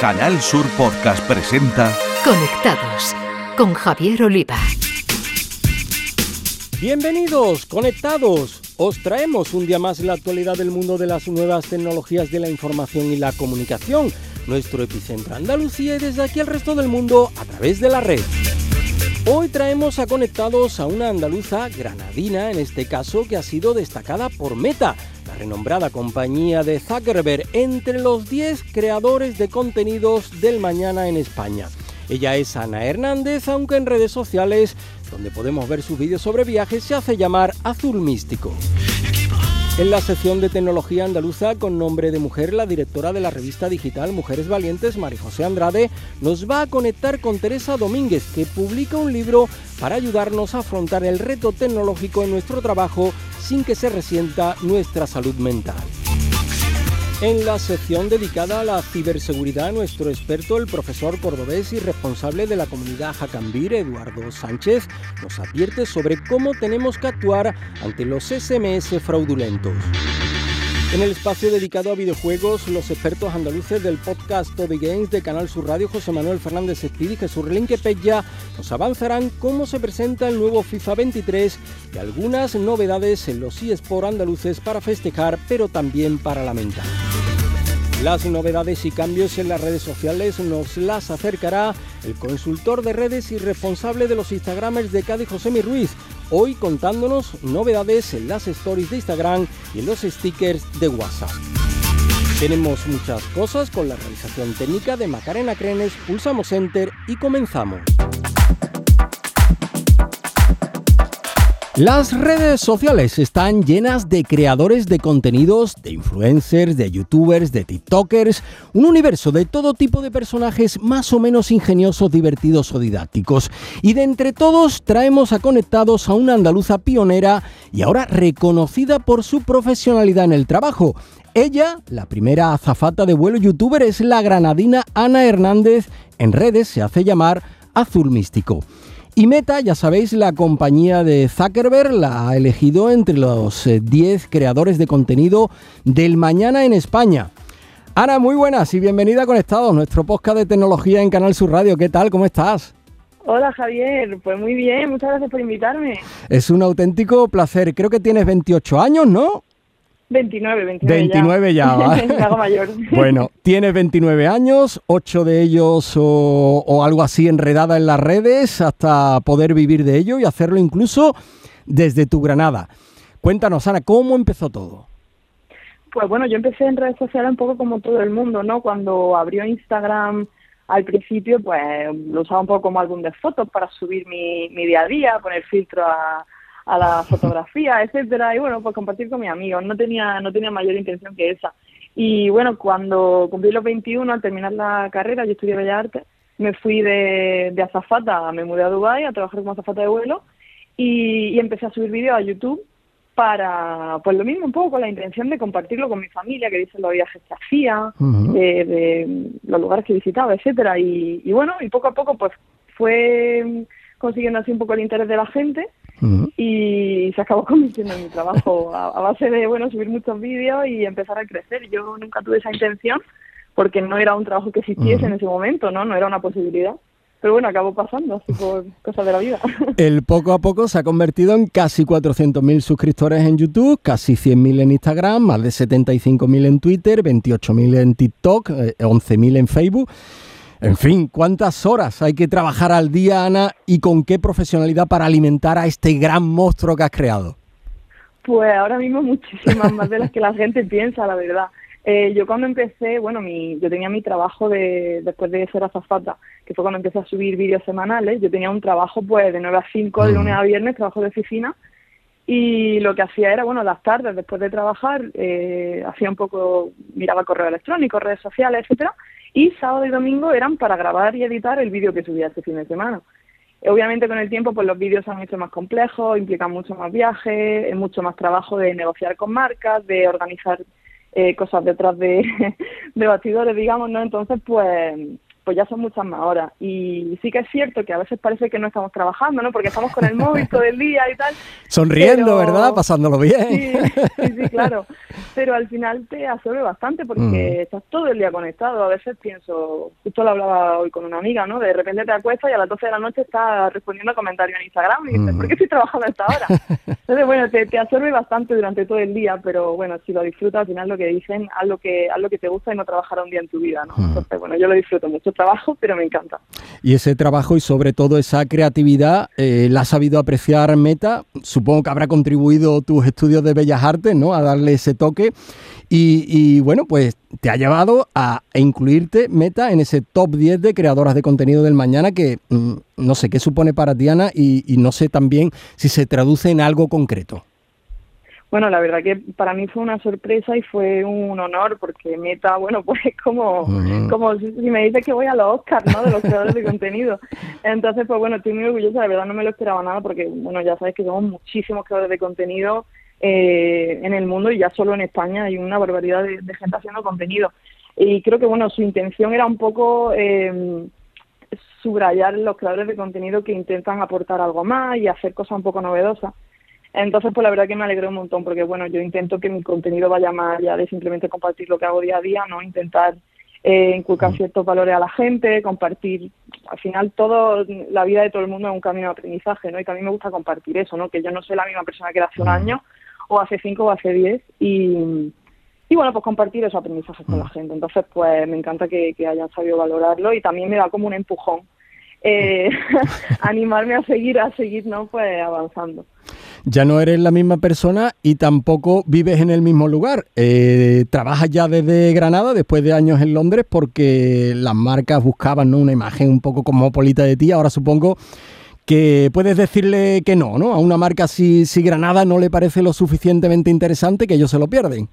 Canal Sur Podcast presenta Conectados con Javier Oliva. Bienvenidos, conectados. Os traemos un día más la actualidad del mundo de las nuevas tecnologías de la información y la comunicación, nuestro epicentro Andalucía y desde aquí al resto del mundo a través de la red. Hoy traemos a Conectados a una andaluza granadina, en este caso, que ha sido destacada por Meta, renombrada compañía de Zuckerberg, entre los 10 creadores de contenidos del mañana en España. Ella es Ana Hernández, aunque en redes sociales, donde podemos ver sus vídeos sobre viajes, se hace llamar Azul Místico. En la sección de tecnología andaluza con nombre de mujer, la directora de la revista digital Mujeres Valientes, María José Andrade, nos va a conectar con Teresa Domínguez, que publica un libro para ayudarnos a afrontar el reto tecnológico en nuestro trabajo sin que se resienta nuestra salud mental. En la sección dedicada a la ciberseguridad, nuestro experto, el profesor cordobés y responsable de la comunidad Jacambir, Eduardo Sánchez, nos advierte sobre cómo tenemos que actuar ante los SMS fraudulentos. En el espacio dedicado a videojuegos, los expertos andaluces del podcast The Games de Canal Sur Radio, José Manuel Fernández Espíritu y Jesús Relinque Pella, nos avanzarán cómo se presenta el nuevo FIFA 23 y algunas novedades en los eSports andaluces para festejar, pero también para lamentar. Las novedades y cambios en las redes sociales nos las acercará el consultor de redes y responsable de los Instagramers de Cádiz, José Ruiz, hoy contándonos novedades en las stories de Instagram y en los stickers de WhatsApp. Tenemos muchas cosas con la realización técnica de Macarena Crenes, pulsamos Enter y comenzamos. Las redes sociales están llenas de creadores de contenidos, de influencers, de youtubers, de tiktokers, un universo de todo tipo de personajes más o menos ingeniosos, divertidos o didácticos. Y de entre todos traemos a conectados a una andaluza pionera y ahora reconocida por su profesionalidad en el trabajo. Ella, la primera azafata de vuelo youtuber, es la granadina Ana Hernández. En redes se hace llamar Azul Místico. Y Meta, ya sabéis, la compañía de Zuckerberg la ha elegido entre los 10 eh, creadores de contenido del mañana en España. Ana, muy buenas y bienvenida a Conectados, nuestro podcast de tecnología en Canal Sur Radio. ¿Qué tal? ¿Cómo estás? Hola Javier, pues muy bien, muchas gracias por invitarme. Es un auténtico placer. Creo que tienes 28 años, ¿no? 29, 29. 29 ya, ya mayor. Bueno, tienes 29 años, 8 de ellos o, algo así enredada en las redes hasta poder vivir de ello y hacerlo incluso desde tu Granada. Cuéntanos, Ana, ¿cómo empezó todo? Pues bueno, yo empecé en redes sociales un poco como todo el mundo, ¿no? Cuando abrió Instagram al principio, pues lo usaba un poco como álbum de fotos para subir mi, mi día a día, poner filtro a a la fotografía, etcétera, y bueno, pues compartir con mis amigos. No tenía, no tenía mayor intención que esa. Y bueno, cuando cumplí los 21, al terminar la carrera, yo estudié Bellas Artes, me fui de, de azafata, me mudé a Dubái a trabajar como azafata de vuelo y, empecé a subir vídeos a YouTube para, pues lo mismo, un poco con la intención de compartirlo con mi familia, que dicen los viajes que hacía, de, los lugares que visitaba, etcétera y, y bueno, y poco a poco pues fue consiguiendo así un poco el interés de la gente y se acabó convirtiendo en mi trabajo a, base de bueno subir muchos vídeos y empezar a crecer. Yo nunca tuve esa intención porque no era un trabajo que existiese en ese momento, ¿no? No era una posibilidad. Pero bueno, acabó pasando, así por cosas de la vida. El poco a poco se ha convertido en casi 400.000 suscriptores en YouTube, casi 100.000 en Instagram, más de 75.000 en Twitter, 28.000 en TikTok, 11.000 eh, en Facebook. En fin, ¿cuántas horas hay que trabajar al día, Ana, y con qué profesionalidad para alimentar a este gran monstruo que has creado? Pues ahora mismo muchísimas más de las que la gente piensa, la verdad. Eh, yo cuando empecé, bueno, mi, yo tenía mi trabajo de, después de ser azafata, que fue cuando empecé a subir vídeos semanales. Yo tenía un trabajo pues de 9 a 5 de lunes a viernes, trabajo de oficina, y lo que hacía era, bueno, las tardes después de trabajar, eh, hacía un poco, miraba correo electrónico, redes sociales, etcétera, y sábado y domingo eran para grabar y editar el vídeo que subía este fin de semana. Obviamente con el tiempo pues los vídeos se han hecho más complejos, implican mucho más viajes, es mucho más trabajo de negociar con marcas, de organizar eh, cosas detrás de, de bastidores, digamos, ¿no? Entonces pues pues ya son muchas más horas. Y sí que es cierto que a veces parece que no estamos trabajando, ¿no? Porque estamos con el móvil todo el día y tal. Sonriendo, ¿verdad? Pasándolo bien. Sí, sí, claro. Pero al final te absorbe bastante porque mm. estás todo el día conectado. A veces pienso, justo lo hablaba hoy con una amiga, ¿no? De repente te acuestas y a las 12 de la noche estás respondiendo a comentarios en Instagram y dices, mm. ¿por qué estoy trabajando a esta hora? Entonces, bueno, te, te, absorbe bastante durante todo el día, pero bueno, si lo disfrutas, al final lo que dicen, haz lo que, haz lo que te gusta y no trabajar un día en tu vida, ¿no? Mm. Entonces, bueno, yo lo disfruto mucho trabajo, pero me encanta. Y ese trabajo y sobre todo esa creatividad, eh, ¿la ha sabido apreciar Meta? Supongo que habrá contribuido tus estudios de Bellas Artes, ¿no? A darle ese toque. Y, bueno, pues te ha llevado a, incluirte Meta en ese top 10 de creadoras de contenido del mañana que mm, no sé qué supone para Diana y no sé también si se traduce en algo concreto. Bueno, la verdad que para mí fue una sorpresa y fue un honor porque Meta, bueno, pues como, como si, me dices que voy a los Oscars, ¿no? De los creadores de contenido. Entonces, pues bueno, estoy muy orgullosa, la verdad no me lo esperaba nada porque, bueno, ya sabes que somos muchísimos creadores de contenido eh, en el mundo y ya solo en España hay una barbaridad de, gente haciendo contenido. Y creo que, bueno, su intención era un poco... Eh, subrayar los creadores de contenido que intentan aportar algo más y hacer cosas un poco novedosas. Entonces, pues la verdad que me alegró un montón, porque bueno, yo intento que mi contenido vaya más allá de simplemente compartir lo que hago día a día, ¿no? Intentar eh, inculcar mm. ciertos valores a la gente, compartir, al final todo, la vida de todo el mundo es un camino de aprendizaje, ¿no? Y que a mí me gusta compartir eso, ¿no? Que yo no soy la misma persona que era hace un mm. año, o hace cinco, o hace diez, y, y bueno, pues compartir esos aprendizajes con la mm. gente. Entonces, pues me encanta que, que hayan sabido valorarlo y también me da como un empujón eh, animarme a seguir, a seguir, ¿no? Pues avanzando ya no eres la misma persona y tampoco vives en el mismo lugar. Eh, trabajas ya desde Granada, después de años en Londres, porque las marcas buscaban una imagen un poco cosmopolita de ti. Ahora supongo que puedes decirle que no, ¿no? A una marca si, si Granada no le parece lo suficientemente interesante que ellos se lo pierden.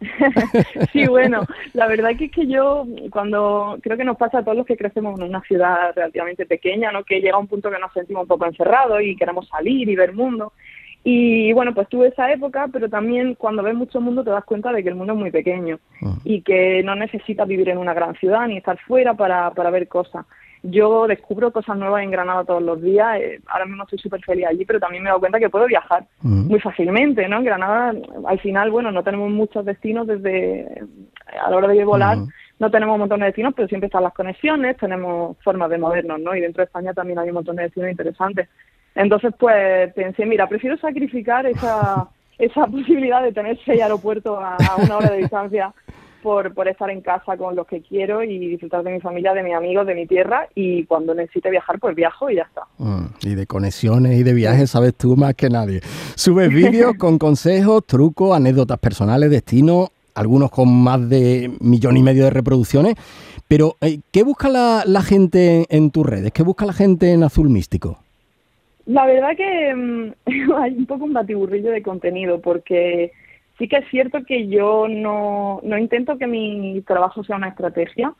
sí, bueno, la verdad que es que yo cuando creo que nos pasa a todos los que crecemos en una ciudad relativamente pequeña, ¿no? Que llega un punto que nos sentimos un poco encerrados y queremos salir y ver mundo. Y bueno, pues tuve esa época, pero también cuando ves mucho mundo te das cuenta de que el mundo es muy pequeño y que no necesitas vivir en una gran ciudad ni estar fuera para, para ver cosas. Yo descubro cosas nuevas en Granada todos los días, eh, ahora mismo estoy súper feliz allí, pero también me he dado cuenta que puedo viajar muy fácilmente, ¿no? En Granada, al final, bueno, no tenemos muchos destinos desde a la hora de volar, no tenemos un montón de destinos, pero siempre están las conexiones, tenemos formas de movernos, ¿no? Y dentro de España también hay un montón de destinos interesantes. Entonces, pues pensé, mira, prefiero sacrificar esa, esa posibilidad de tener seis aeropuertos a, una hora de distancia por, por estar en casa con los que quiero y disfrutar de mi familia, de mis amigos, de mi tierra y cuando necesite viajar, pues viajo y ya está. Mm, y de conexiones y de viajes sabes tú más que nadie. Subes vídeos con consejos, trucos, anécdotas personales, destinos, algunos con más de millón y medio de reproducciones. Pero, eh, ¿qué busca la, la gente en tus redes? ¿Qué busca la gente en Azul Místico? La verdad que mm, hay un poco un batiburrillo de contenido porque sí que es cierto que yo no, no intento que mi trabajo sea una estrategia.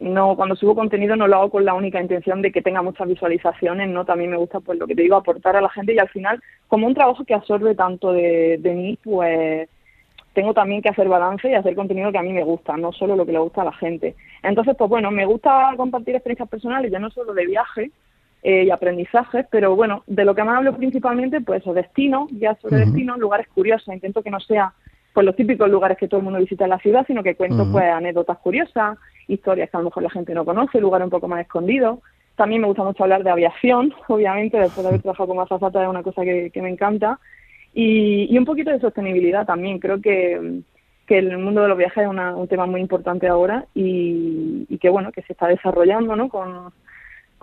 No, cuando subo contenido no lo hago con la única intención de que tenga muchas visualizaciones, no, también me gusta pues lo que te digo, aportar a la gente y al final, como un trabajo que absorbe tanto de, de mí, pues tengo también que hacer balance y hacer contenido que a mí me gusta, no solo lo que le gusta a la gente. Entonces, pues bueno, me gusta compartir experiencias personales, ya no solo de viaje, eh, y aprendizajes, pero bueno, de lo que más hablo principalmente, pues, o destino, ya sobre destino, lugares curiosos, intento que no sea pues los típicos lugares que todo el mundo visita en la ciudad, sino que cuento pues anécdotas curiosas, historias que a lo mejor la gente no conoce, lugares un poco más escondidos. También me gusta mucho hablar de aviación, obviamente, después de haber trabajado como azafata es una cosa que, me encanta. Y, y, un poquito de sostenibilidad también. Creo que, que el mundo de los viajes es un tema muy importante ahora y, y, que bueno, que se está desarrollando, ¿no? Con,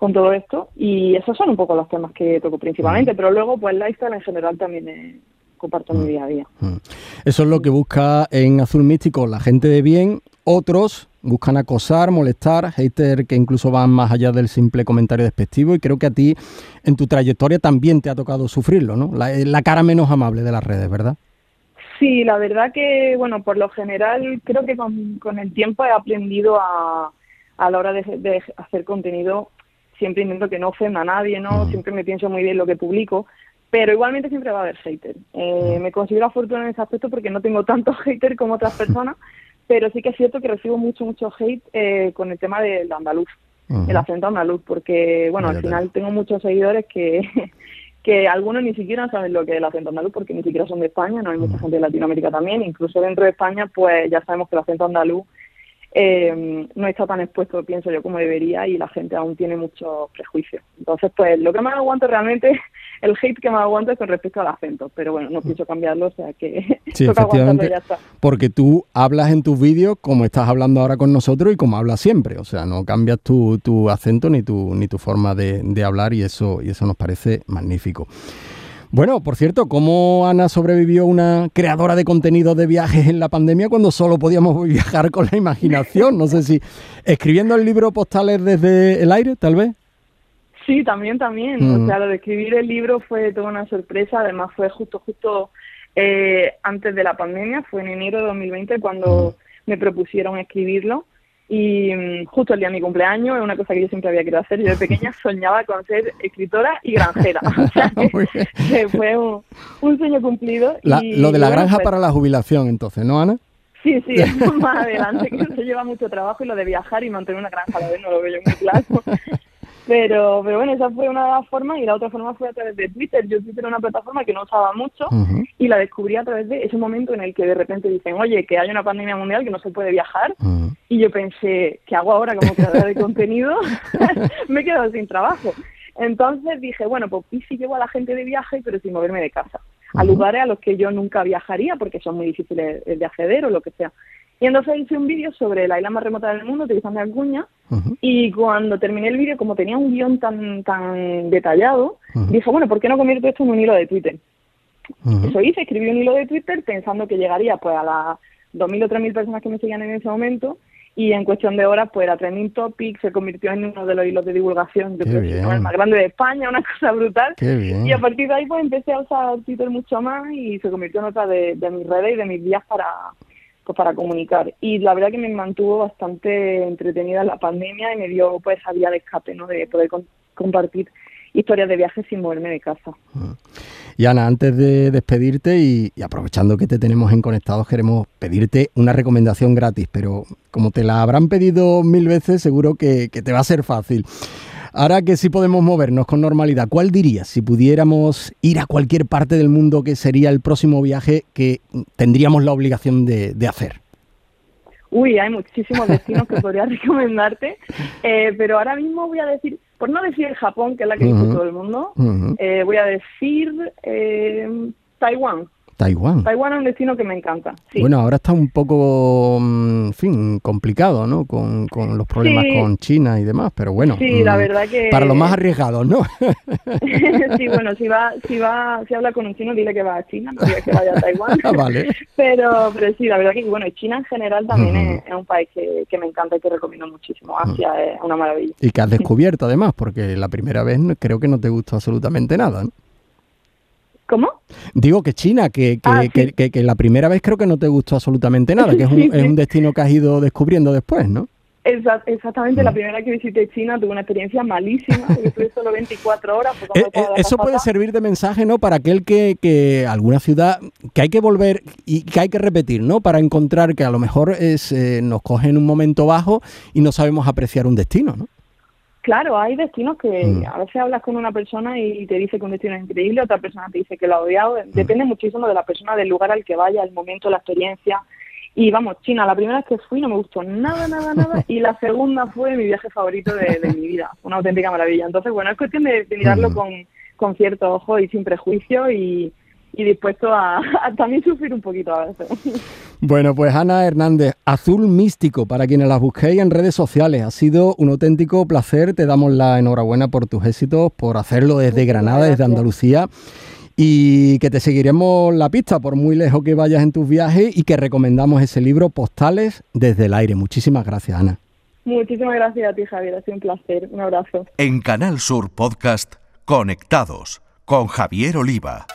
con todo esto y esos son un poco los temas que toco principalmente, mm. pero luego pues lifestyle en general también eh, comparto mi mm. día a día. Mm. Eso es lo que busca en Azul Místico la gente de bien, otros buscan acosar, molestar, haters que incluso van más allá del simple comentario despectivo y creo que a ti en tu trayectoria también te ha tocado sufrirlo, ¿no? La, la cara menos amable de las redes, ¿verdad? Sí, la verdad que, bueno, por lo general creo que con, con el tiempo he aprendido a, a la hora de, de hacer contenido siempre intento que no ofenda a nadie, ¿no? Siempre me pienso muy bien lo que publico, pero igualmente siempre va a haber hater. Eh, me considero afortunada en ese aspecto porque no tengo tantos haters como otras personas, pero sí que es cierto que recibo mucho, mucho hate eh, con el tema del andaluz, el acento andaluz, porque, bueno, al final tengo muchos seguidores que, que algunos ni siquiera saben lo que es el acento andaluz, porque ni siquiera son de España, no hay mucha gente de Latinoamérica también, incluso dentro de España, pues ya sabemos que el acento andaluz eh, no está tan expuesto, pienso yo, como debería y la gente aún tiene muchos prejuicios. Entonces, pues lo que más aguanto realmente, el hate que más aguanto es con respecto al acento, pero bueno, no pienso cambiarlo, o sea que sí, efectivamente, ya está. Porque tú hablas en tus vídeos como estás hablando ahora con nosotros y como hablas siempre, o sea, no cambias tu, tu acento ni tu, ni tu forma de, de hablar y eso, y eso nos parece magnífico. Bueno, por cierto, ¿cómo Ana sobrevivió una creadora de contenido de viajes en la pandemia cuando solo podíamos viajar con la imaginación? No sé si escribiendo el libro postales desde el aire, tal vez. Sí, también, también. O mm. sea, lo de escribir el libro fue toda una sorpresa. Además, fue justo, justo eh, antes de la pandemia. Fue en enero de 2020 cuando mm. me propusieron escribirlo. Y mm, justo el día de mi cumpleaños, es una cosa que yo siempre había querido hacer. Yo de pequeña soñaba con ser escritora y granjera. O sea, que, fue un, sueño cumplido. lo de la granja pues para la jubilación, entonces, ¿no, Ana? Sí, sí, más adelante, que eso lleva mucho trabajo y lo de viajar y mantener una granja a la vez no lo veo yo muy claro. Pero, pero bueno, esa fue una forma y la otra forma fue a través de Twitter. Yo Twitter era una plataforma que no usaba mucho y la descubrí a través de ese momento en el que de repente dicen, oye, que hay una pandemia mundial que no se puede viajar. Y yo pensé, ¿qué hago ahora como creadora de contenido? Me he quedado sin trabajo. Entonces dije, bueno, pues y si llevo a la gente de viaje, pero sin moverme de casa, a lugares a los que yo nunca viajaría porque son muy difíciles de acceder o lo que sea. Y entonces hice un vídeo sobre la isla más remota del mundo utilizando Acuña y cuando terminé el vídeo, como tenía un guion tan tan detallado, dije, bueno, ¿por qué no convierto esto en un hilo de Twitter? Eso hice, escribí un hilo de Twitter pensando que llegaría pues a las 2.000 o 3.000 personas que me seguían en ese momento y en cuestión de horas pues era trending topic, se convirtió en uno de los hilos de divulgación, que el más grande de España, una cosa brutal. Y a partir de ahí pues empecé a usar Twitter mucho más y se convirtió en otra de, de mis redes y de mis días para pues para comunicar. Y la verdad que me mantuvo bastante entretenida en la pandemia y me dio pues esa vía de escape, ¿no? De poder compartir historias de viajes sin moverme de casa. Y Ana, antes de despedirte y, aprovechando que te tenemos en Conectados, queremos pedirte una recomendación gratis, pero como te la habrán pedido mil veces, seguro que, que te va a ser fácil. Ahora que sí podemos movernos con normalidad, ¿cuál dirías si pudiéramos ir a cualquier parte del mundo que sería el próximo viaje que tendríamos la obligación de, hacer? Uy, hay muchísimos destinos que podría recomendarte, eh, pero ahora mismo voy a decir, por no decir Japón, que es la que dice todo el mundo, eh, voy a decir eh, Taiwán. Taiwán. Taiwán es un destino que me encanta. Bueno, ahora está un poco, mm, en fin, complicado, ¿no? Con, los problemas con China y demás, pero bueno. Sí, la mm, verdad que... Para los más arriesgados, ¿no? sí, bueno, si va, si va, si habla con un chino, dile que va a China, no diga que vaya a Taiwán. Vale. Pero, pero sí, la verdad que, bueno, China en general también es, un país que, que, me encanta y que recomiendo muchísimo. Asia es una maravilla. Y que has descubierto además, porque la primera vez creo que no te gustó absolutamente nada, ¿no? ¿Cómo? Digo que China, que, que, ah, que, la primera vez creo que no te gustó absolutamente nada, que es un, es un destino que has ido descubriendo después, ¿no? exactamente, la mm. primera que visité China tuve una experiencia malísima, estuve solo 24 horas. Eh, eh, eso puede servir de mensaje, ¿no? Para aquel que, que alguna ciudad que hay que volver y que hay que repetir, ¿no? Para encontrar que a lo mejor es, eh, nos coge en un momento bajo y no sabemos apreciar un destino, ¿no? Claro, hay destinos que mm. a veces hablas con una persona y te dice que un destino es increíble, otra persona te dice que lo ha odiado. Mm. Depende muchísimo de la persona, del lugar al que vaya, el momento, la experiencia. Y vamos, China, la primera vez que fui no me gustó nada, nada, nada. Y la segunda fue mi viaje favorito de, mi vida. Una auténtica maravilla. Entonces, bueno, es cuestión de, mirarlo mm. con, con cierto ojo y sin prejuicio y, y dispuesto a, también sufrir un poquito a veces. Bueno, pues Ana Hernández, Azul Místico, para quienes las busquéis en redes sociales. Ha sido un auténtico placer. Te damos la enhorabuena por tus éxitos, por hacerlo desde Granada, desde Andalucía. Y que te seguiremos la pista por muy lejos que vayas en tus viajes y que recomendamos ese libro Postales desde el aire. Muchísimas gracias, Ana. Muchísimas gracias a ti, Javier. Ha sido un placer. Un abrazo. En Canal Sur Podcast, Conectados con Javier Oliva.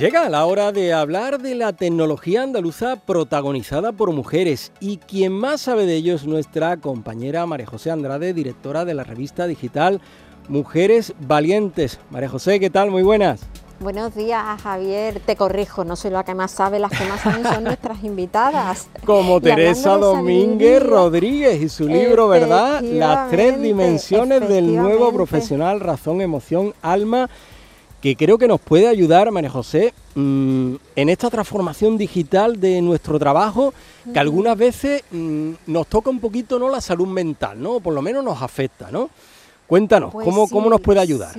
Llega la hora de hablar de la tecnología andaluza protagonizada por mujeres y quien más sabe de ello es nuestra compañera María José Andrade, directora de la revista digital Mujeres Valientes. María José, ¿qué tal? Muy buenas. Buenos días, Javier. Te corrijo, no soy la que más sabe, las que más saben son nuestras invitadas. Como Teresa Domínguez Rodríguez y su libro, ¿verdad? Las tres dimensiones del nuevo profesional, razón, emoción, alma, que creo que nos puede ayudar, María José, mm, en esta transformación digital de nuestro trabajo, que algunas veces mm, nos toca un poquito no la salud mental, ¿no? Por lo menos nos afecta, ¿no? Cuéntanos, pues ¿cómo, ¿cómo nos puede ayudar?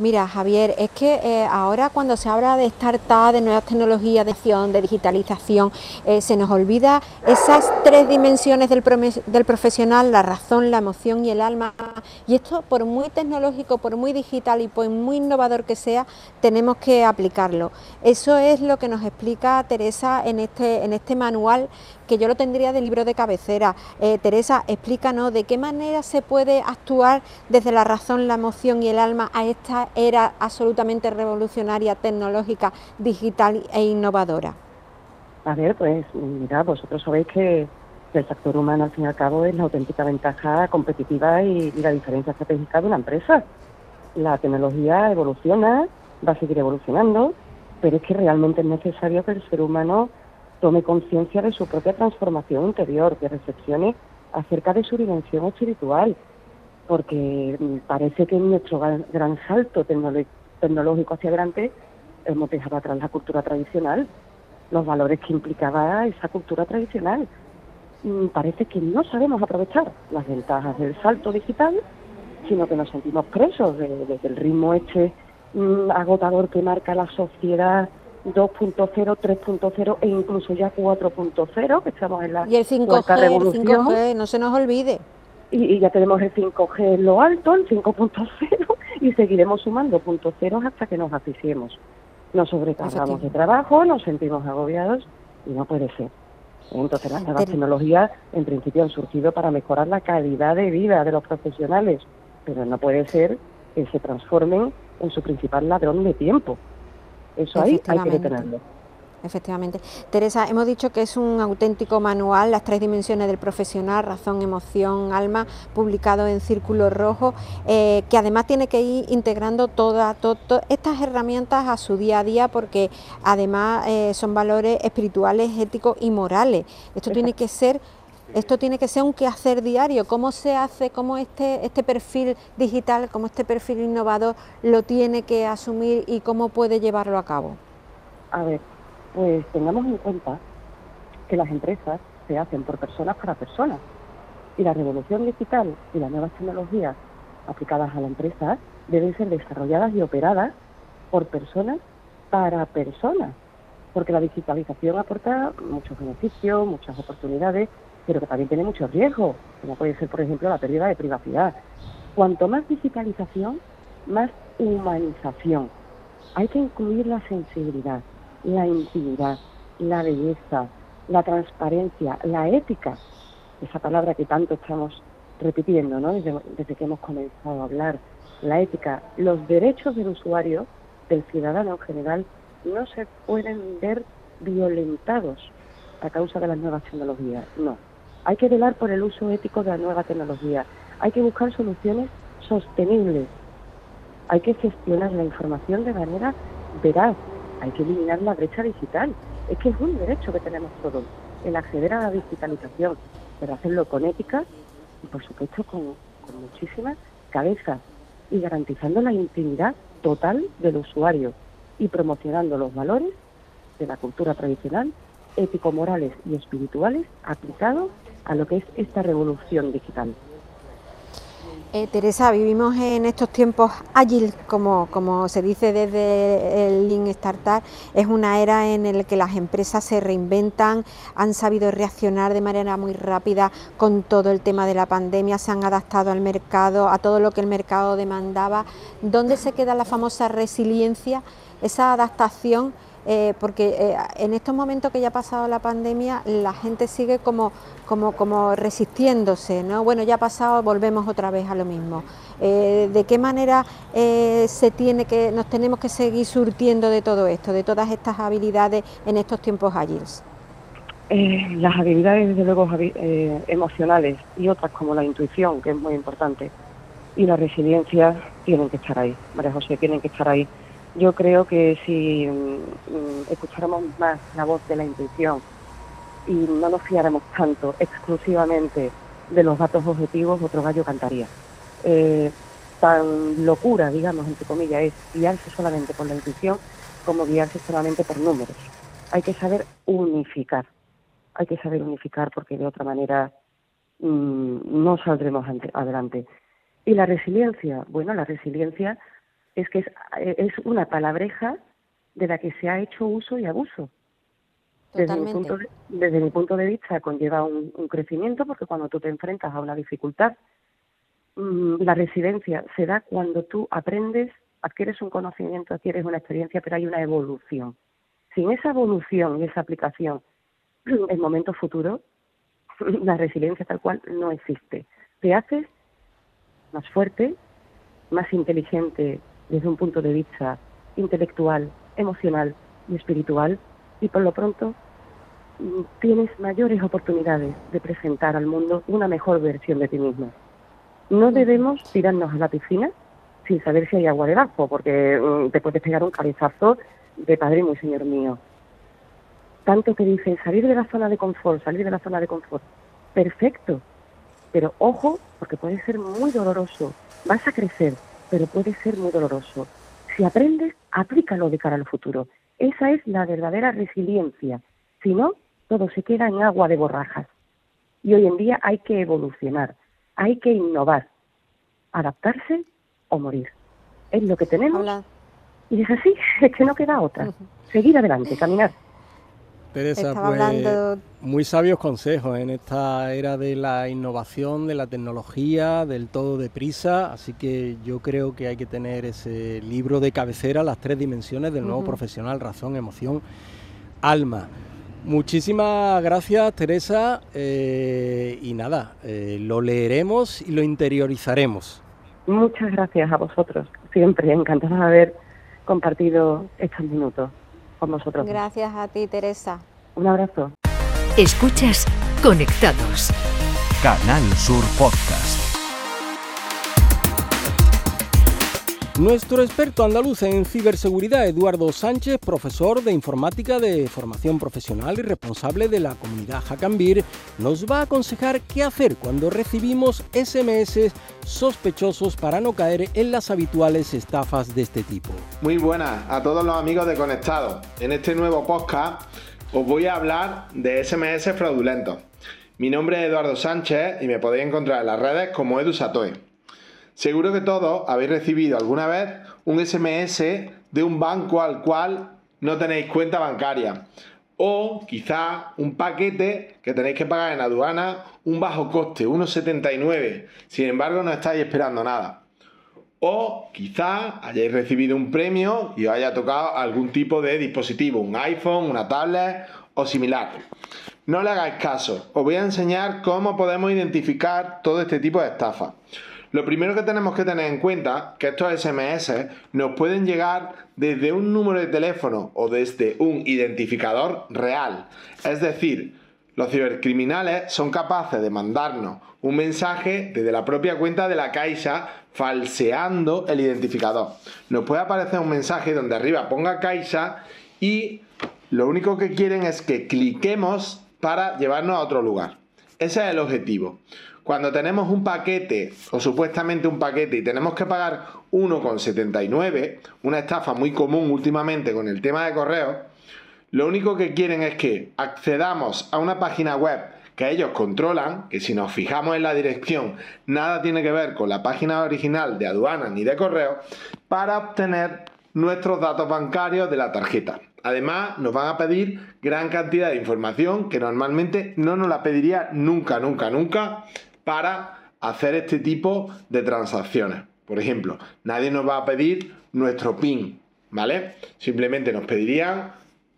Mira, Javier, es que eh, ahora cuando se habla de startup, de nuevas tecnologías, de acción, de digitalización, eh, se nos olvida esas tres dimensiones del, del, profesional, la razón, la emoción y el alma. Y esto, por muy tecnológico, por muy digital y por muy innovador que sea, tenemos que aplicarlo. Eso es lo que nos explica Teresa en este, en este manual que yo lo tendría de libro de cabecera. Eh, Teresa, explícanos de qué manera se puede actuar desde la razón, la emoción y el alma a esta era absolutamente revolucionaria, tecnológica, digital e innovadora. A ver, pues mira, vosotros sabéis que el factor humano al fin y al cabo es la auténtica ventaja competitiva y, y la diferencia estratégica de una empresa. La tecnología evoluciona, va a seguir evolucionando, pero es que realmente es necesario que el ser humano tome conciencia de su propia transformación interior, que reflexione acerca de su dimensión espiritual, porque mm, parece que en nuestro gran, salto tecnológico hacia adelante hemos dejado atrás la cultura tradicional, los valores que implicaba esa cultura tradicional. Mm, parece que no sabemos aprovechar las ventajas del salto digital, sino que nos sentimos presos del ritmo este mm, agotador que marca la sociedad 2.0, 3.0 e incluso ya 4.0, que estamos en la y el 5G, revolución. El 5G, no se nos olvide. Y, ya tenemos el 5G en lo alto, el 5.0, y seguiremos sumando puntos ceros hasta que nos asfixiemos. Nos sobrecargamos de trabajo, nos sentimos agobiados y no puede ser. Entonces las nuevas tecnologías en principio han surgido para mejorar la calidad de vida de los profesionales, pero no puede ser que se transformen en su principal ladrón de tiempo. Eso ahí hay que detenerlo. Efectivamente. Teresa, hemos dicho que es un auténtico manual, las tres dimensiones del profesional, razón, emoción, alma, publicado en Círculo Rojo, eh, que además tiene que ir integrando todas estas herramientas a su día a día porque además eh, son valores espirituales, éticos y morales. Esto tiene que ser esto tiene que ser un quehacer diario. ¿Cómo se hace, cómo este, este perfil digital, cómo este perfil innovador lo tiene que asumir y cómo puede llevarlo a cabo? A ver, pues tengamos en cuenta que las empresas se hacen por personas para personas. Y la revolución digital y las nuevas tecnologías aplicadas a la empresa deben ser desarrolladas y operadas por personas para personas. Porque la digitalización aporta muchos beneficios, muchas oportunidades pero que también tiene muchos riesgos, como puede ser, por ejemplo, la pérdida de privacidad. Cuanto más digitalización, más humanización. Hay que incluir la sensibilidad, la intimidad, la belleza, la transparencia, la ética, esa palabra que tanto estamos repitiendo ¿no? desde, desde que hemos comenzado a hablar, la ética, los derechos del usuario, del ciudadano en general, no se pueden ver violentados a causa de las nuevas tecnologías, no. Hay que velar por el uso ético de la nueva tecnología. Hay que buscar soluciones sostenibles. Hay que gestionar la información de manera veraz. Hay que eliminar la brecha digital. Es que es un derecho que tenemos todos, el acceder a la digitalización, pero hacerlo con ética y, por supuesto, con, con muchísima cabeza y garantizando la intimidad total del usuario y promocionando los valores de la cultura tradicional, ético-morales y espirituales aplicados a lo que es esta revolución digital. Eh, Teresa, vivimos en estos tiempos ágiles, como, como se dice desde el Lean Startup, es una era en la que las empresas se reinventan, han sabido reaccionar de manera muy rápida con todo el tema de la pandemia, se han adaptado al mercado, a todo lo que el mercado demandaba. ¿Dónde se queda la famosa resiliencia, esa adaptación? Eh, porque eh, en estos momentos que ya ha pasado la pandemia, la gente sigue como, como, como resistiéndose, ¿no? Bueno, ya ha pasado, volvemos otra vez a lo mismo. Eh, ¿De qué manera se tiene que, nos tenemos que seguir surtiendo de todo esto, de todas estas habilidades en estos tiempos ágiles? las habilidades, desde luego, emocionales y otras como la intuición, que es muy importante, y la resiliencia tienen que estar ahí, María José, tienen que estar ahí Yo creo que si mm, escucháramos más la voz de la intuición y no nos fiáramos tanto exclusivamente de los datos objetivos, otro gallo cantaría. Eh, tan locura, digamos, entre comillas, es guiarse solamente por la intuición como guiarse solamente por números. Hay que saber unificar, hay que saber unificar porque de otra manera mm, no saldremos adelante. Y la resiliencia, bueno, la resiliencia es que es, una palabreja de la que se ha hecho uso y abuso. Desde mi, punto de, desde mi punto de vista conlleva un, crecimiento porque cuando tú te enfrentas a una dificultad, mm, la resiliencia se da cuando tú aprendes, adquieres un conocimiento, adquieres una experiencia, pero hay una evolución. Sin esa evolución y esa aplicación en momentos futuros, la resiliencia tal cual no existe. Te haces más fuerte, más inteligente desde un punto de vista intelectual, emocional y espiritual y por lo pronto mm, tienes mayores oportunidades de presentar al mundo una mejor versión de ti mismo. No debemos tirarnos a la piscina sin saber si hay agua debajo, porque mm, te puedes pegar un cabezazo de padre muy señor mío. Tanto que dicen salir de la zona de confort, salir de la zona de confort. Perfecto, pero ojo, porque puede ser muy doloroso. Vas a crecer, pero puede ser muy doloroso. Si aprendes, aplícalo de cara al futuro. Esa es la verdadera resiliencia. Si no, todo se queda en agua de borrajas. Y hoy en día hay que evolucionar, hay que innovar, adaptarse o morir. Es lo que tenemos. Y es así, es que no queda otra. Seguir adelante, caminar. Teresa, pues muy sabios consejos en esta era de la innovación, de la tecnología, del todo deprisa, así que yo creo que hay que tener ese libro de cabecera, las tres dimensiones del nuevo profesional, razón, emoción, alma. Muchísimas gracias Teresa eh, y nada, eh, lo leeremos y lo interiorizaremos. Muchas gracias a vosotros, siempre encantada de haber compartido estos minutos. Gracias a ti, Teresa. Un abrazo. Escuchas Conectados. Canal Sur Podcast. Nuestro experto andaluz en ciberseguridad, Eduardo Sánchez, profesor de informática de formación profesional y responsable de la comunidad Hackambir, nos va a aconsejar qué hacer cuando recibimos SMS sospechosos para no caer en las habituales estafas de este tipo. Muy buenas a todos los amigos de Conectado. En este nuevo podcast os voy a hablar de SMS fraudulentos. Mi nombre es Eduardo Sánchez y me podéis encontrar en las redes como Edu Satoe. Seguro que todos habéis recibido alguna vez un SMS de un banco al cual no tenéis cuenta bancaria. O quizá un paquete que tenéis que pagar en aduana, un bajo coste, 1,79. Sin embargo, no estáis esperando nada. O quizá hayáis recibido un premio y os haya tocado algún tipo de dispositivo, un iPhone, una tablet o similar. No le hagáis caso, os voy a enseñar cómo podemos identificar todo este tipo de estafas. Lo primero que tenemos que tener en cuenta es que estos SMS nos pueden llegar desde un número de teléfono o desde un identificador real. Es decir, los cibercriminales son capaces de mandarnos un mensaje desde la propia cuenta de la Caixa falseando el identificador. Nos puede aparecer un mensaje donde arriba ponga Caixa y lo único que quieren es que cliquemos para llevarnos a otro lugar. Ese es el objetivo. Cuando tenemos un paquete o supuestamente un paquete y tenemos que pagar 1,79, una estafa muy común últimamente con el tema de correo, lo único que quieren es que accedamos a una página web que ellos controlan, que si nos fijamos en la dirección, nada tiene que ver con la página original de aduana ni de correo, para obtener nuestros datos bancarios de la tarjeta. Además, nos van a pedir gran cantidad de información que normalmente no nos la pediría nunca, nunca, nunca para hacer este tipo de transacciones. Por ejemplo, nadie nos va a pedir nuestro PIN, ¿vale? Simplemente nos pedirían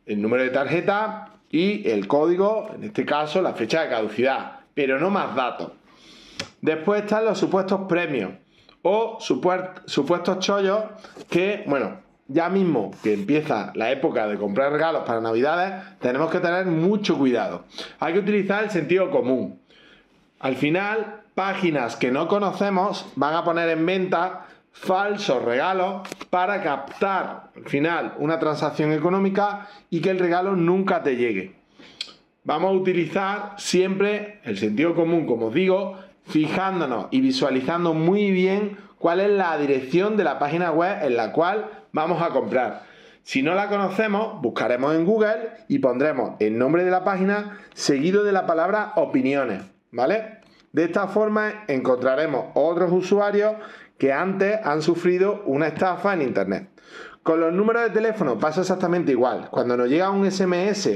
el número de tarjeta y el código, en este caso la fecha de caducidad, pero no más datos. Después están los supuestos premios o supuestos chollos que, bueno, ya mismo que empieza la época de comprar regalos para Navidades, tenemos que tener mucho cuidado. Hay que utilizar el sentido común. Al final, páginas que no conocemos van a poner en venta falsos regalos para captar al final una transacción económica y que el regalo nunca te llegue. Vamos a utilizar siempre el sentido común, como os digo, fijándonos y visualizando muy bien cuál es la dirección de la página web en la cual vamos a comprar. Si no la conocemos, buscaremos en Google y pondremos el nombre de la página seguido de la palabra opiniones, ¿vale? De esta forma encontraremos otros usuarios que antes han sufrido una estafa en Internet. Con los números de teléfono pasa exactamente igual. Cuando nos llega un SMS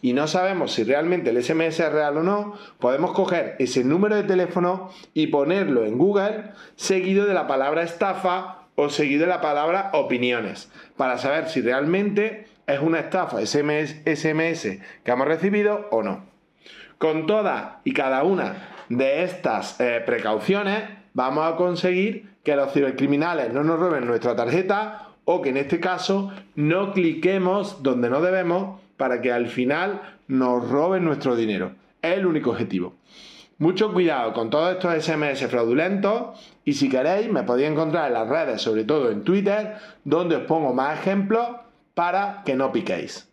y no sabemos si realmente el SMS es real o no, podemos coger ese número de teléfono y ponerlo en Google seguido de la palabra estafa o seguido de la palabra opiniones para saber si realmente es una estafa SMS, que hemos recibido o no. Con todas y cada una de estas eh, precauciones vamos a conseguir que los cibercriminales no nos roben nuestra tarjeta o que en este caso no cliquemos donde no debemos para que al final nos roben nuestro dinero. Es el único objetivo. Mucho cuidado con todos estos SMS fraudulentos y si queréis me podéis encontrar en las redes, sobre todo en Twitter, donde os pongo más ejemplos para que no piquéis.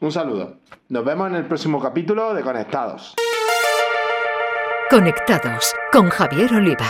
Un saludo. Nos vemos en el próximo capítulo de Conectados. Conectados con Javier Oliva.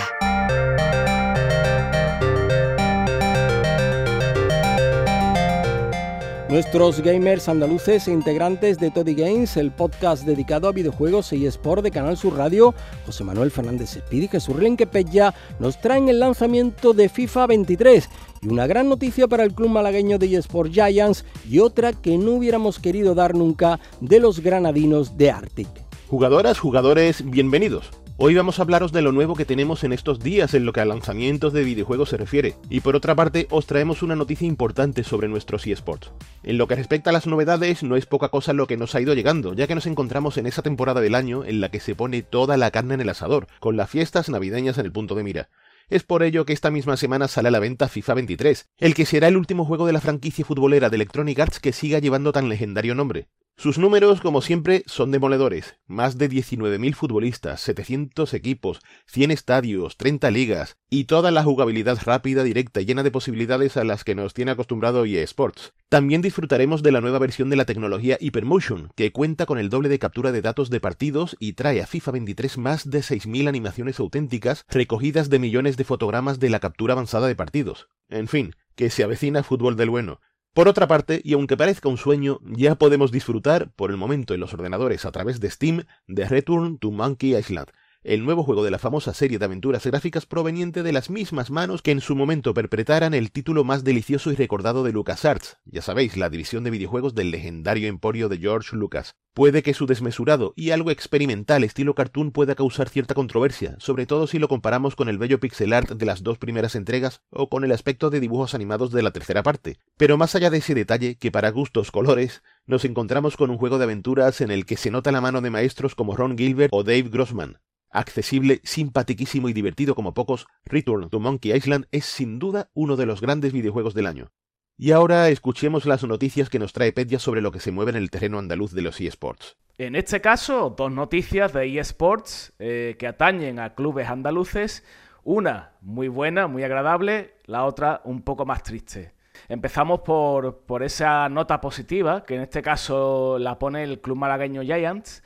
Nuestros gamers andaluces e integrantes de Toddy Games, el podcast dedicado a videojuegos y sport de Canal Sur Radio, José Manuel Fernández Espíritu y Jesús Peña, nos traen el lanzamiento de FIFA 23 y una gran noticia para el club malagueño de eSport Giants y otra que no hubiéramos querido dar nunca de los granadinos de Arctic. Jugadoras, jugadores, bienvenidos. Hoy vamos a hablaros de lo nuevo que tenemos en estos días en lo que a lanzamientos de videojuegos se refiere, y por otra parte os traemos una noticia importante sobre nuestros eSports. En lo que respecta a las novedades, no es poca cosa lo que nos ha ido llegando, ya que nos encontramos en esa temporada del año en la que se pone toda la carne en el asador, con las fiestas navideñas en el punto de mira. Es por ello que esta misma semana sale a la venta FIFA 23, el que será el último juego de la franquicia futbolera de Electronic Arts que siga llevando tan legendario nombre. Sus números, como siempre, son demoledores. Más de 19.000 futbolistas, 700 equipos, 100 estadios, 30 ligas y toda la jugabilidad rápida, directa llena de posibilidades a las que nos tiene acostumbrado EA Sports. También disfrutaremos de la nueva versión de la tecnología Hypermotion, que cuenta con el doble de captura de datos de partidos y trae a FIFA 23 más de 6.000 animaciones auténticas recogidas de millones de fotogramas de la captura avanzada de partidos. En fin, que se avecina fútbol del bueno. Por otra parte, y aunque parezca un sueño, ya podemos disfrutar por el momento en los ordenadores a través de Steam de Return to Monkey Island, el nuevo juego de la famosa serie de aventuras gráficas proveniente de las mismas manos que en su momento perpetraran el título más delicioso y recordado de LucasArts, ya sabéis, la división de videojuegos del legendario emporio de George Lucas. Puede que su desmesurado y algo experimental estilo cartoon pueda causar cierta controversia, sobre todo si lo comparamos con el bello pixel art de las dos primeras entregas o con el aspecto de dibujos animados de la tercera parte. Pero más allá de ese detalle, que para gustos colores, nos encontramos con un juego de aventuras en el que se nota la mano de maestros como Ron Gilbert o Dave Grossman, accesible, simpatiquísimo y divertido como pocos, Return to Monkey Island es sin duda uno de los grandes videojuegos del año. Y ahora escuchemos las noticias que nos trae Pedia sobre lo que se mueve en el terreno andaluz de los eSports. En este caso, dos noticias de eSports eh, que atañen a clubes andaluces. Una muy buena, muy agradable, la otra un poco más triste. Empezamos por, por esa nota positiva, que en este caso la pone el club malagueño Giants,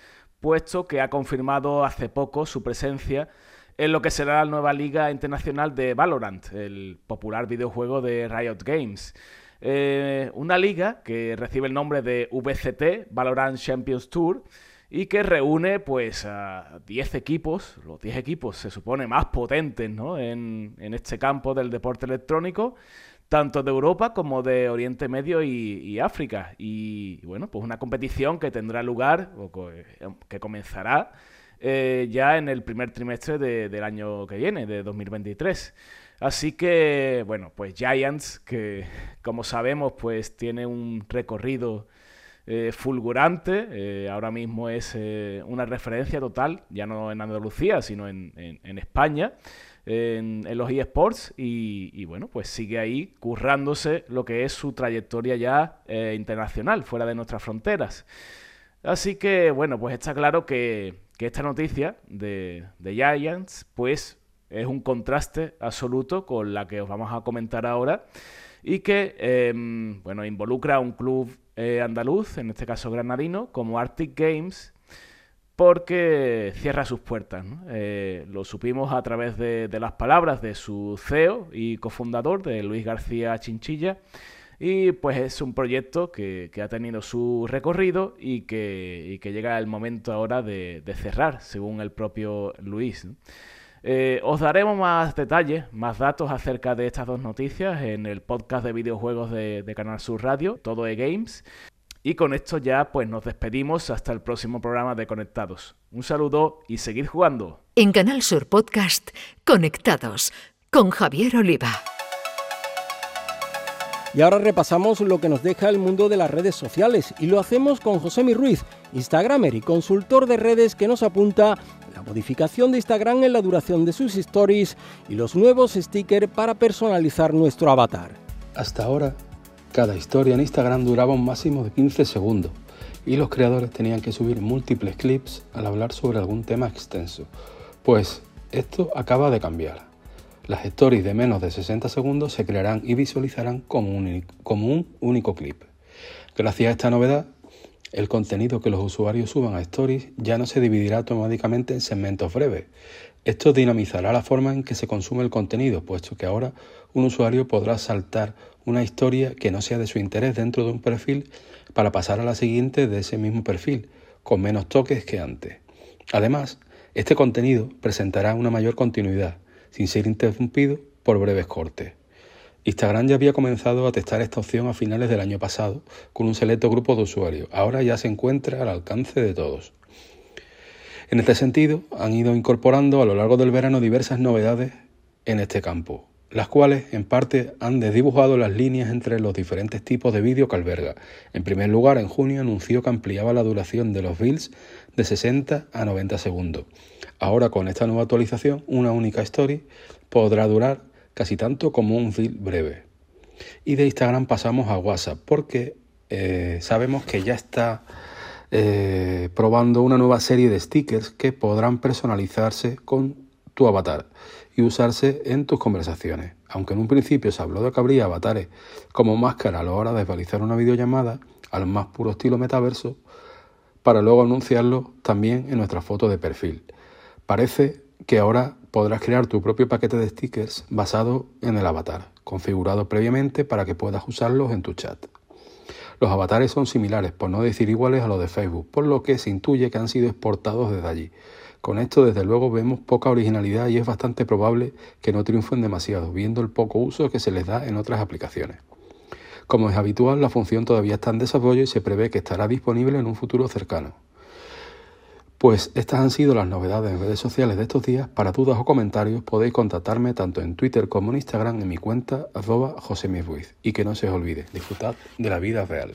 que ha confirmado hace poco su presencia en lo que será la nueva liga internacional de Valorant, el popular videojuego de Riot Games. Eh, una liga que recibe el nombre de VCT, Valorant Champions Tour, y que reúne pues a 10 equipos, los 10 equipos se supone más potentes ¿no? en, en este campo del deporte electrónico, tanto de Europa como de Oriente Medio y, África. Y bueno, pues una competición que tendrá lugar, o que comenzará eh, ya en el primer trimestre del año que viene, de 2023. Así que, bueno, pues Giants, que como sabemos, pues tiene un recorrido eh, fulgurante, eh, ahora mismo es una referencia total, ya no en Andalucía, sino en, en España en, los eSports y, bueno, pues sigue ahí currándose lo que es su trayectoria ya eh, internacional, fuera de nuestras fronteras. Así que bueno, pues está claro que, esta noticia de, Giants, pues es un contraste absoluto con la que os vamos a comentar ahora y que em, bueno, involucra a un club eh, andaluz, en este caso granadino, como Arctic Games, porque cierra sus puertas. Eh, lo supimos a través de, las palabras de su CEO y cofundador, de Luis García Chinchilla, y pues es un proyecto que, ha tenido su recorrido y que, llega el momento ahora de, cerrar, según el propio Luis. Eh, os daremos más detalles, más datos acerca de estas dos noticias en el podcast de videojuegos de, de Canal Sur Radio, Todo e Games. Y con esto ya pues nos despedimos hasta el próximo programa de Conectados. Un saludo y seguid jugando. En Canal Sur Podcast, Conectados, con Javier Oliva. Y ahora repasamos lo que nos deja el mundo de las redes sociales y lo hacemos con José Mi Ruiz, Instagramer y consultor de redes que nos apunta la modificación de Instagram en la duración de sus stories y los nuevos stickers para personalizar nuestro avatar. Hasta ahora cada historia en Instagram duraba un máximo de 15 segundos y los creadores tenían que subir múltiples clips al hablar sobre algún tema extenso. Pues esto acaba de cambiar. Las stories de menos de 60 segundos se crearán y visualizarán como un, único clip. Gracias a esta novedad, el contenido que los usuarios suban a stories ya no se dividirá automáticamente en segmentos breves. Esto dinamizará la forma en que se consume el contenido, puesto que ahora un usuario podrá saltar una historia que no sea de su interés dentro de un perfil para pasar a la siguiente de ese mismo perfil, con menos toques que antes. Además, este contenido presentará una mayor continuidad, sin ser interrumpido por breves cortes. Instagram ya había comenzado a testar esta opción a finales del año pasado con un selecto grupo de usuarios. Ahora ya se encuentra al alcance de todos. En este sentido, han ido incorporando a lo largo del verano diversas novedades en este campo las cuales en parte han desdibujado las líneas entre los diferentes tipos de vídeo que alberga. En primer lugar, en junio anunció que ampliaba la duración de los builds de 60 a 90 segundos. Ahora con esta nueva actualización, una única story podrá durar casi tanto como un build breve. Y de Instagram pasamos a WhatsApp porque eh, sabemos que ya está eh, probando una nueva serie de stickers que podrán personalizarse con tu avatar y usarse en tus conversaciones. Aunque en un principio se habló de que habría avatares como máscara a la hora de realizar una videollamada, al más puro estilo metaverso, para luego anunciarlo también en nuestra foto de perfil. Parece que ahora podrás crear tu propio paquete de stickers basado en el avatar, configurado previamente para que puedas usarlos en tu chat. Los avatares son similares, por no decir iguales a los de Facebook, por lo que se intuye que han sido exportados desde allí, con esto, desde luego, vemos poca originalidad y es bastante probable que no triunfen demasiado, viendo el poco uso que se les da en otras aplicaciones. Como es habitual, la función todavía está en desarrollo y se prevé que estará disponible en un futuro cercano. Pues estas han sido las novedades en redes sociales de estos días. Para dudas o comentarios podéis contactarme tanto en Twitter como en Instagram en mi cuenta arroba Y que no se os olvide, disfrutad de la vida real.